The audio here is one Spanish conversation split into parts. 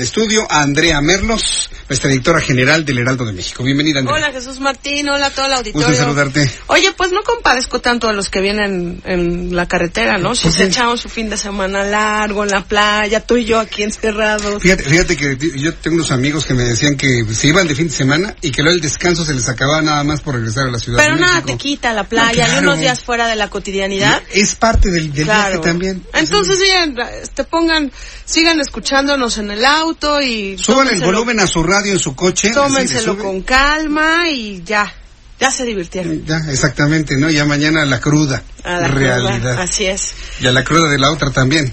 El estudio a Andrea Merlos, nuestra editora general del Heraldo de México. Bienvenida, Andrea. Hola Jesús Martín, hola a todo el auditorio. Gusto saludarte. Oye, pues no compadezco tanto a los que vienen en la carretera, ¿no? Si ¿Por se echaron su fin de semana largo en la playa, tú y yo aquí encerrados. Fíjate, fíjate que yo tengo unos amigos que me decían que se iban de fin de semana y que luego el descanso se les acababa nada más por regresar a la ciudad Pero de nada México. te quita la playa No, y unos días fuera de la cotidianidad. Es parte del, del Claro. viaje también. Entonces, sigan, te pongan, sigan escuchándonos en el auto y Suban el volumen a su radio en su coche. Tómenselo con calma y ya, ya se divirtieron. Ya, exactamente, ¿no? Ya mañana la cruda A la realidad. cruda, Así es. Y a la cruda de la otra también.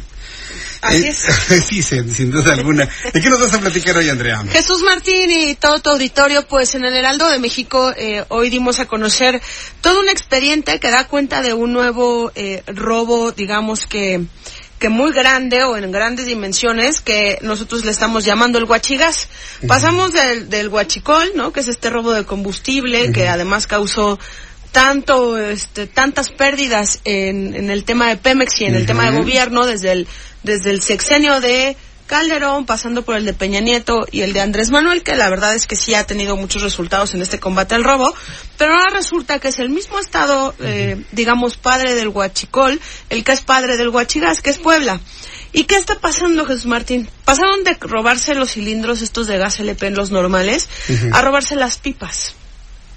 Así Eh, es. sí, sin, sin duda alguna. ¿De qué nos vas a platicar hoy, Andrea? Jesús Martín y todo tu auditorio, pues en el Heraldo de México eh, hoy dimos a conocer todo un expediente que da cuenta de un nuevo eh, robo, digamos que que muy grande o en grandes dimensiones que nosotros le estamos llamando el huachigas. Pasamos del, del huachicol, ¿no? Que es este robo de combustible que además causó tanto, este, tantas pérdidas en, en el tema de Pemex y en el tema de gobierno desde el, desde el sexenio de Calderón, pasando por el de Peña Nieto y el de Andrés Manuel, que la verdad es que sí ha tenido muchos resultados en este combate al robo, pero ahora resulta que es el mismo estado, eh, digamos, padre del Huachicol, el que es padre del Huachigas, que es Puebla. ¿Y qué está pasando, Jesús Martín? Pasaron de robarse los cilindros estos de gas LP en los normales a robarse las pipas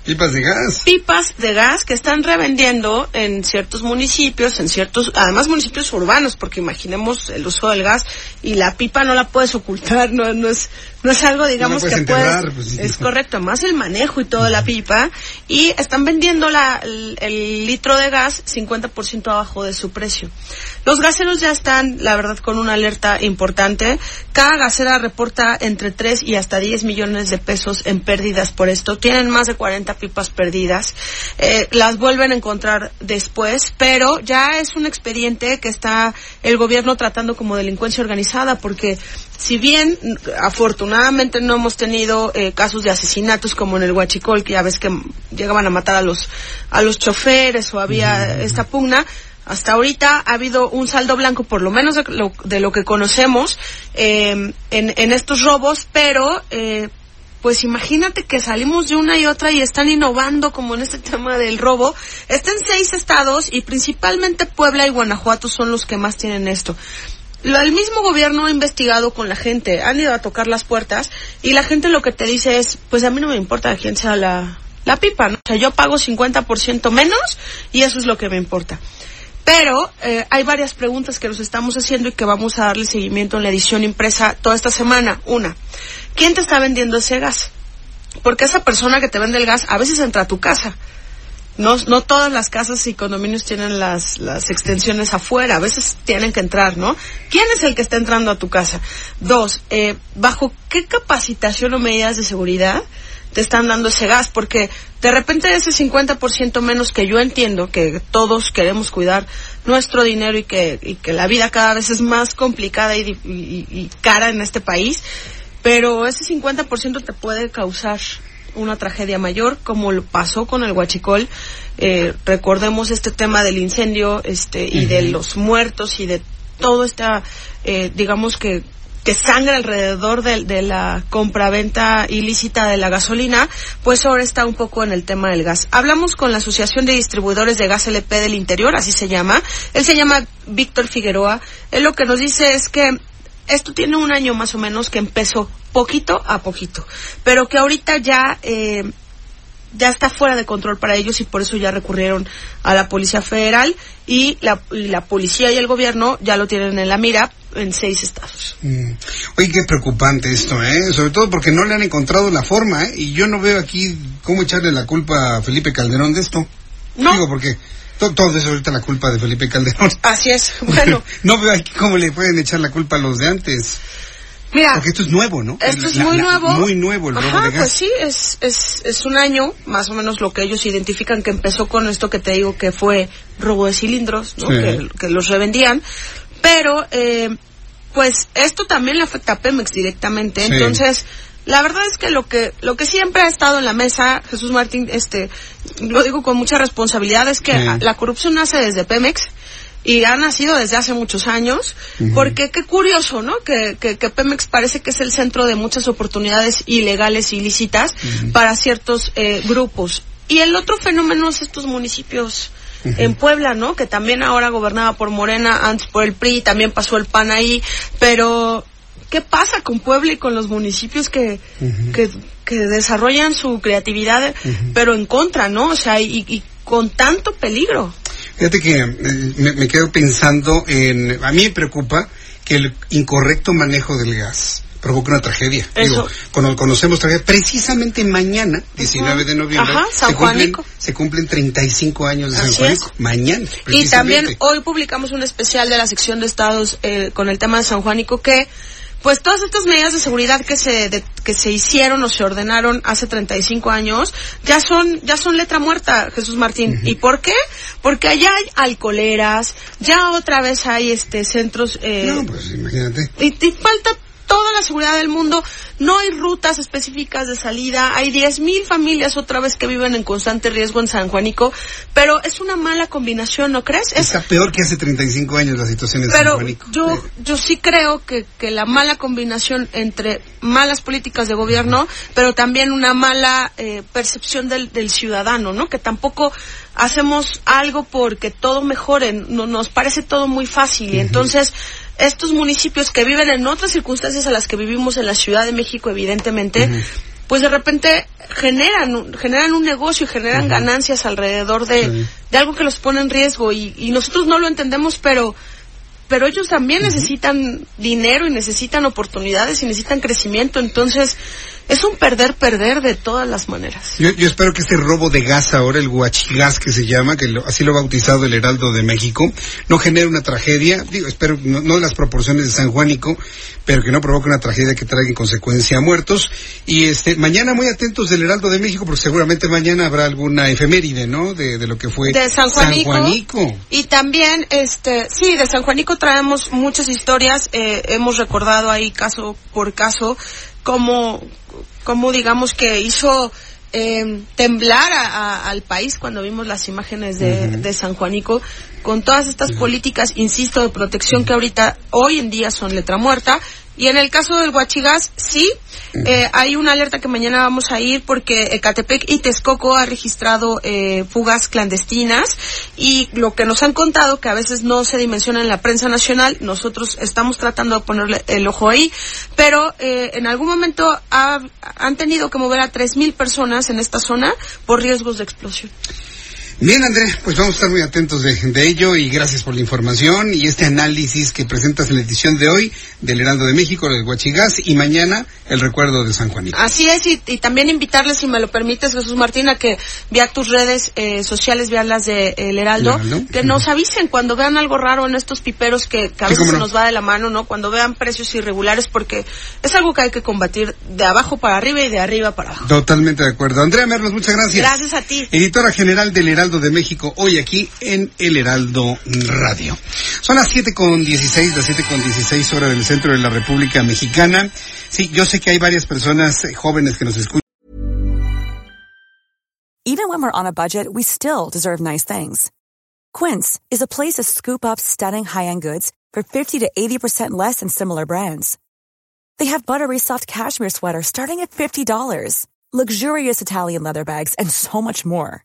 Pipas de gas. pipas de gas que están revendiendo en ciertos municipios, en ciertos, además municipios urbanos, porque imaginemos el uso del gas y la pipa no la puedes ocultar, no, no es, no es algo, digamos, puedes que puedes, pues, es correcto, más el manejo y toda la pipa, y están vendiendo la, el, el litro de gas 50% abajo de su precio. Los gaseros ya están, la verdad, con una alerta importante. Cada gasera reporta entre 3 y hasta 10 millones de pesos en pérdidas por esto. Tienen más de 40 pipas perdidas. Eh, las vuelven a encontrar después, pero ya es un expediente que está el gobierno tratando como delincuencia organizada, porque si bien mm, afortunadamente no hemos tenido eh, casos de asesinatos como en el Huachicol, que ya ves que mm, llegaban a matar a los, a los choferes o había esta pugna, hasta ahorita ha habido un saldo blanco, por lo menos de lo, de lo que conocemos, eh, en, en estos robos, pero eh, pues imagínate que salimos de una y otra y están innovando como en este tema del robo. Están seis estados y principalmente Puebla y Guanajuato son los que más tienen esto. Lo- el mismo gobierno ha investigado con la gente, han ido a tocar las puertas y la gente lo que te dice es, pues a mí no me importa quién sea la, la pipa, ¿no? O sea, yo pago 50% menos y eso es lo que me importa. Pero eh, hay varias preguntas que nos estamos haciendo y que vamos a darle seguimiento en la edición impresa toda esta semana. Una, ¿quién te está vendiendo ese gas? Porque esa persona que te vende el gas a veces entra a tu casa. No, no todas las casas y condominios tienen las, las extensiones afuera, a veces tienen que entrar, ¿no? ¿Quién es el que está entrando a tu casa? Dos, eh, ¿bajo qué capacitación o medidas de seguridad te están dando ese gas? Porque de repente ese 50% menos que yo entiendo que todos queremos cuidar nuestro dinero y que, y que la vida cada vez es más complicada y, y- y cara en este país, pero ese 50% te puede causar una tragedia mayor, como lo pasó con el Huachicol. Eh, recordemos este tema del incendio este, y de los muertos y de todo esta, eh, digamos que que sangra alrededor de, de la compraventa ilícita de la gasolina, pues ahora está un poco en el tema del gas. Hablamos con la Asociación de Distribuidores de Gas LP del Interior, así se llama. Él se llama Víctor Figueroa. Él lo que nos dice es que esto tiene un año más o menos que empezó poquito a poquito, pero que ahorita ya eh, ya está fuera de control para ellos y por eso ya recurrieron a la Policía Federal y la, y la policía y el gobierno ya lo tienen en la mira en seis estados. Mm. Oye, qué preocupante esto, ¿eh? Sobre todo porque no le han encontrado la forma, ¿eh? Y yo no veo aquí cómo echarle la culpa a Felipe Calderón de esto. No. Digo, porque to- todo es ahorita la culpa de Felipe Calderón. Así es. Bueno, no veo aquí cómo le pueden echar la culpa a los de antes. Mira, Porque esto es nuevo, ¿no? Esto es La- muy la- nuevo. Muy nuevo el robo Ajá, de gas. pues sí, es, es, es un año, más o menos lo que ellos identifican que empezó con esto que te digo que fue robo de cilindros, ¿no? Sí. que, que los revendían. Pero, eh, pues esto también le afecta a Pemex directamente. Sí. Entonces, la verdad es que lo que lo que siempre ha estado en la mesa, Jesús Martín, este, lo digo con mucha responsabilidad, es que Sí. la corrupción nace desde Pemex y ha nacido desde hace muchos años, porque qué curioso, ¿no? Que, que, que Pemex parece que es el centro de muchas oportunidades ilegales, ilícitas, para ciertos eh, grupos. Y el otro fenómeno es estos municipios en Puebla, ¿no? Que también ahora gobernaba por Morena, antes por el PRI, también pasó el PAN ahí, pero ¿qué pasa con Puebla y con los municipios que, que, que desarrollan su creatividad, pero en contra, ¿no? O sea, y, y con tanto peligro. Fíjate que me, me quedo pensando en... A mí me preocupa que el incorrecto manejo del gas provoca una tragedia. Eso. Digo, cono- conocemos tragedia. Precisamente mañana, 19 de noviembre, Ajá, San se, cumplen, se cumplen 35 años de San Juanico. Mañana, Y también hoy publicamos un especial de la sección de estados eh, con el tema de San Juanico que pues todas estas medidas de seguridad que se de- que se hicieron o se ordenaron hace 35 años ya son ya son letra muerta Jesús Martín. Y por qué porque allá hay alcoholeras ya otra vez hay este centros eh, No, pues imagínate. y, y falta toda la seguridad del mundo. No hay rutas específicas de salida. Hay 10.000 familias otra vez que viven en constante riesgo en San Juanico. Pero es una mala combinación, ¿no crees? Es, Está peor que hace 35 años la situación en San pero Juanico. yo, Eh, yo sí creo que, que la mala combinación entre malas políticas de gobierno, pero también una mala eh, percepción del, del ciudadano, ¿no? Que tampoco hacemos algo porque todo mejore, no, nos parece todo muy fácil. Y entonces, estos municipios que viven en otras circunstancias a las que vivimos en la Ciudad de México, evidentemente, pues de repente generan, un- generan un negocio y generan ganancias alrededor de, de algo que los pone en riesgo. Y, y nosotros no lo entendemos, pero pero ellos también necesitan dinero y necesitan oportunidades y necesitan crecimiento, entonces es un perder-perder de todas las maneras. Yo, yo espero que este robo de gas ahora, el guachigás que se llama, que lo- así lo ha bautizado el Heraldo de México, no genere una tragedia, digo, espero no, no de las proporciones de San Juanico, pero que no provoque una tragedia que traiga en consecuencia muertos. Y este, mañana muy atentos del Heraldo de México, porque seguramente mañana habrá alguna efeméride, ¿no? De, de lo que fue De San Juanico. Juanico. Y también, este, sí, de San Juanico traemos muchas historias, eh, hemos recordado ahí caso por caso, como, como digamos que hizo eh, temblar a- a- al país cuando vimos las imágenes de, de San Juanico, con todas estas políticas, insisto, de protección que ahorita, hoy en día son letra muerta. Y en el caso del Huachigas, sí, eh, hay una alerta que mañana vamos a ir porque Ecatepec y Texcoco ha registrado eh, fugas clandestinas y lo que nos han contado que a veces no se dimensiona en la prensa nacional, nosotros estamos tratando de ponerle el ojo ahí, pero eh, en algún momento ha- han tenido que mover a 3.000 personas en esta zona por riesgos de explosión. Bien, André, pues vamos a estar muy atentos de, de ello y gracias por la información y este análisis que presentas en la edición de hoy del Heraldo de México, del Huachigás, y mañana el recuerdo de San Juanito. Así es, y, y también invitarles, si me lo permites, Jesús Martín, a que vea tus redes eh, sociales, vean las de El Heraldo, Heraldo, que nos avisen cuando vean algo raro en estos piperos que, que a Sí, veces se nos va de la mano, ¿no? Cuando vean precios irregulares, porque es algo que hay que combatir de abajo para arriba y de arriba para abajo. Totalmente de acuerdo. Andrea Merlos, muchas gracias. Gracias a ti. Editora general del Heraldo de México, hoy aquí en El Heraldo Radio. Son las siete con dieciséis, las siete con dieciséis horas del centro de la República Mexicana. Sí, yo sé que hay varias personas eh, jóvenes que nos escuchan. Even when we're on a budget, we still deserve nice things. Quince is a place to scoop up stunning high-end goods for 50 to 80% less than similar brands. They have buttery soft cashmere sweaters starting at $50, luxurious Italian leather bags, and so much more.